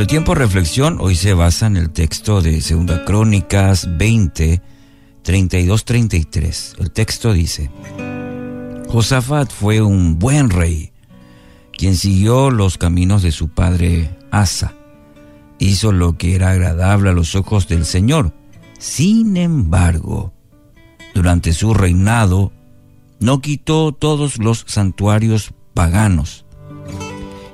Nuestro tiempo de reflexión hoy se basa en el texto de Segunda Crónicas 20, 32-33. El texto dice, Josafat fue un buen rey, quien siguió los caminos de su padre Asa. Hizo lo que era agradable a los ojos del Señor. Sin embargo, durante su reinado, no quitó todos los santuarios paganos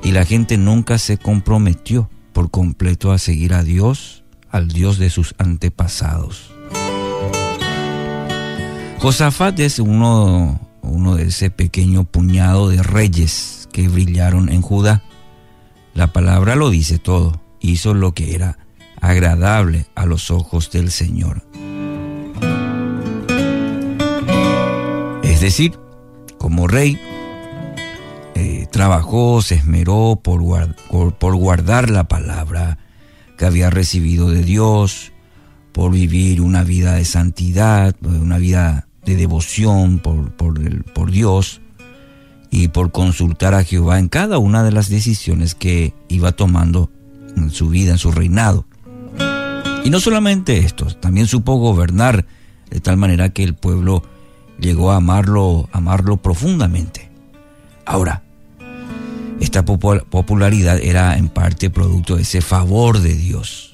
y la gente nunca se comprometió por completo a seguir a Dios, al Dios de sus antepasados. Josafat es uno, uno de ese pequeño puñado de reyes que brillaron en Judá. La palabra lo dice todo. Hizo lo que era agradable a los ojos del Señor. Es decir, como rey, trabajó, se esmeró por, por guardar la palabra que había recibido de Dios, por vivir una vida de santidad, una vida de devoción por, por, por, Dios y por consultar a Jehová en cada una de las decisiones que iba tomando en su vida, en su reinado. Y no solamente esto, también supo gobernar de tal manera que el pueblo llegó a amarlo, amarlo profundamente. Ahora, esta popularidad era en parte producto de ese favor de Dios.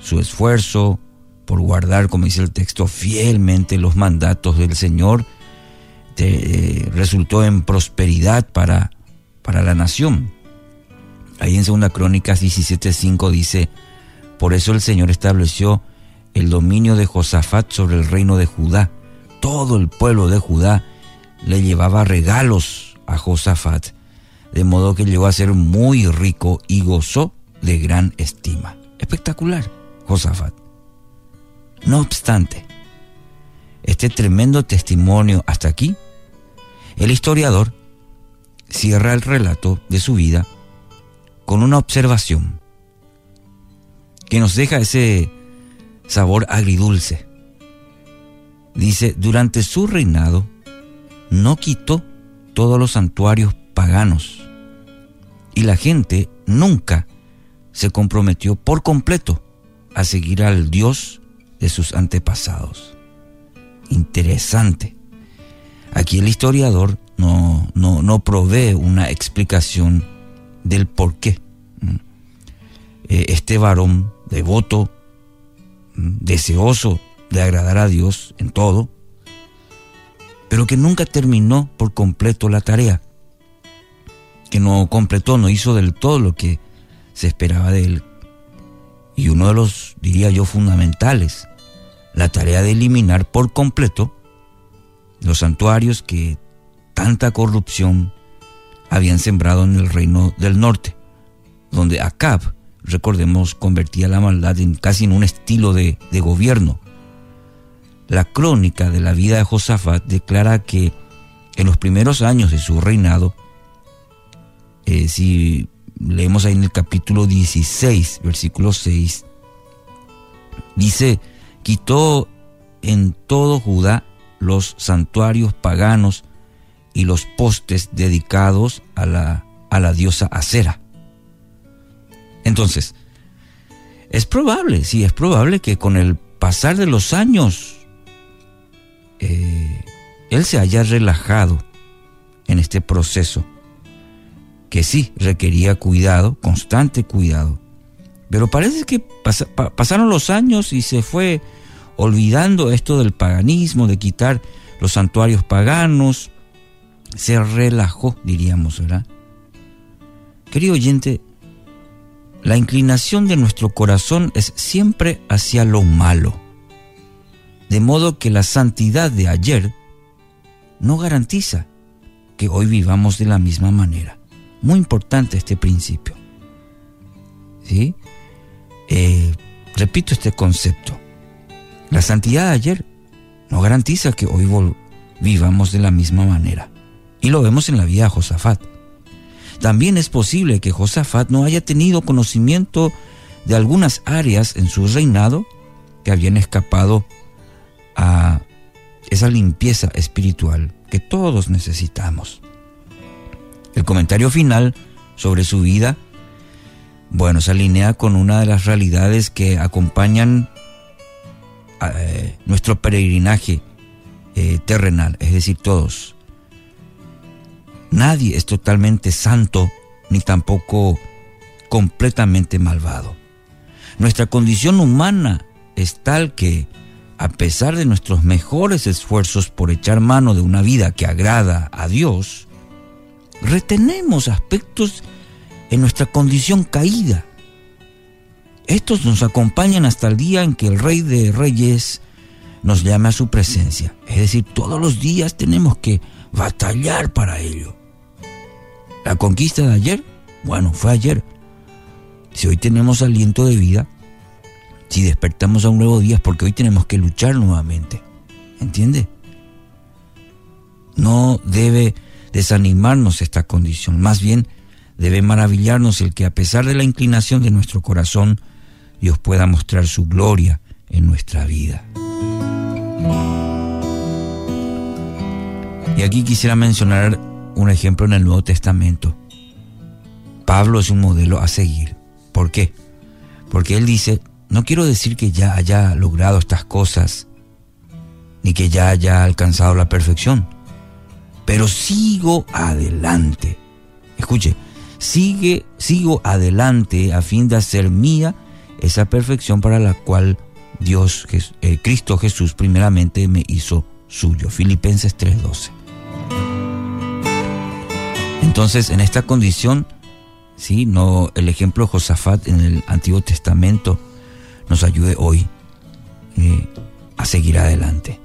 Su esfuerzo por guardar, como dice el texto, fielmente los mandatos del Señor, eh, resultó en prosperidad para, para la nación. Ahí en 2 Crónicas 17.5 dice, por eso el Señor estableció el dominio de Josafat sobre el reino de Judá. Todo el pueblo de Judá le llevaba regalos a Josafat de modo que llegó a ser muy rico y gozó de gran estima. Espectacular, Josafat. No obstante, este tremendo testimonio hasta aquí, el historiador cierra el relato de su vida con una observación que nos deja ese sabor agridulce. Dice, durante su reinado no quitó todos los santuarios paganos y la gente nunca se comprometió por completo a seguir al Dios de sus antepasados. Interesante. Aquí el historiador no, no, provee una explicación del por qué eh, este varón devoto, deseoso de agradar a Dios en todo, pero que nunca terminó por completo la tarea que no completó, no hizo del todo lo que se esperaba de él. Y uno de los, diría yo, fundamentales, la tarea de eliminar por completo los santuarios que tanta corrupción habían sembrado en el reino del norte, donde Acab, recordemos, convertía la maldad en casi en un estilo de, de gobierno. La crónica de la vida de Josafat declara que en los primeros años de su reinado, eh, si leemos ahí en el capítulo 16, versículo 6, dice, quitó en todo Judá los santuarios paganos y los postes dedicados a la, a la diosa Acera. Entonces, es probable, sí, es probable que con el pasar de los años, eh, él se haya relajado en este proceso que sí requería cuidado, constante cuidado. Pero parece que pasaron los años y se fue olvidando esto del paganismo, de quitar los santuarios paganos. Se relajó, diríamos, ¿verdad? Querido oyente, la inclinación de nuestro corazón es siempre hacia lo malo. De modo que la santidad de ayer no garantiza que hoy vivamos de la misma manera. Muy importante este principio. ¿Sí? Eh, repito este concepto. La santidad de ayer no garantiza que hoy vivamos de la misma manera. Y lo vemos en la vida de Josafat. También es posible que Josafat no haya tenido conocimiento de algunas áreas en su reinado que habían escapado a esa limpieza espiritual que todos necesitamos. El comentario final sobre su vida Bueno, se alinea con una de las realidades que acompañan eh, nuestro peregrinaje eh, terrenal, es decir, todos. Nadie es totalmente santo ni tampoco completamente malvado. Nuestra condición humana es tal que, a pesar de nuestros mejores esfuerzos por echar mano de una vida que agrada a Dios, retenemos aspectos en nuestra condición caída. Estos nos acompañan hasta el día en que el Rey de Reyes nos llame a su presencia. Es decir, todos los días tenemos que batallar para ello. La conquista de ayer, bueno, fue ayer. Si hoy tenemos aliento de vida, si despertamos a un nuevo día es porque hoy tenemos que luchar nuevamente. ¿Entiende? No debe desanimarnos esta condición, más bien debe maravillarnos el que a pesar de la inclinación de nuestro corazón, Dios pueda mostrar su gloria en nuestra vida. Y aquí quisiera mencionar un ejemplo en el Nuevo Testamento. Pablo es un modelo a seguir. ¿Por qué? Porque él dice, no quiero decir que ya haya logrado estas cosas, ni que ya haya alcanzado la perfección, pero sigo adelante. Escuche, sigue, sigo adelante a fin de hacer mía esa perfección para la cual Dios, eh, Cristo Jesús primeramente me hizo suyo. Filipenses 3:12. Entonces, en esta condición, sí, no el ejemplo de Josafat en el Antiguo Testamento nos ayude hoy eh, a seguir adelante.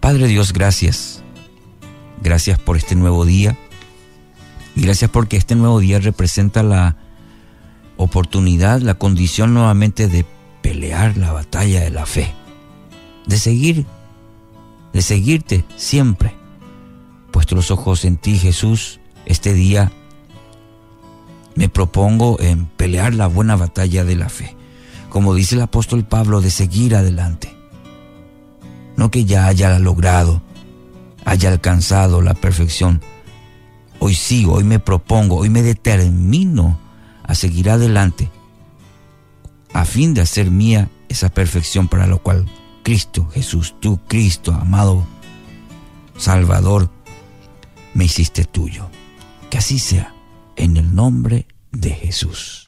Padre Dios, gracias. Gracias por este nuevo día. Y gracias porque este nuevo día representa la oportunidad, la condición nuevamente de pelear la batalla de la fe. De seguir, de seguirte siempre. Puesto los ojos en ti, Jesús, este día me propongo en pelear la buena batalla de la fe, como dice el apóstol Pablo, de seguir adelante. No que ya haya logrado, haya alcanzado la perfección. Hoy sigo, hoy me propongo, hoy me determino a seguir adelante, a fin de hacer mía esa perfección para lo cual Cristo, Jesús, tú, Cristo, amado Salvador, me hiciste tuyo. Que así sea, en el nombre de Jesús.